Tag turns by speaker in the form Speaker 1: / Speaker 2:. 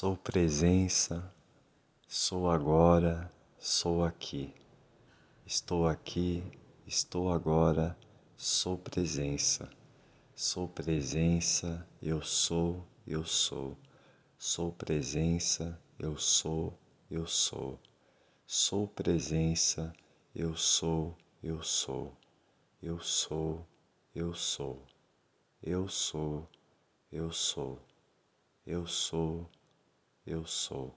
Speaker 1: Sou presença, sou agora, sou aqui. Estou aqui, estou agora, sou presença. Sou presença, eu sou, eu sou. Sou presença, eu sou, eu sou. Sou presença, eu sou, eu sou. Eu sou, eu sou. Eu sou, eu sou. Eu sou, eu sou.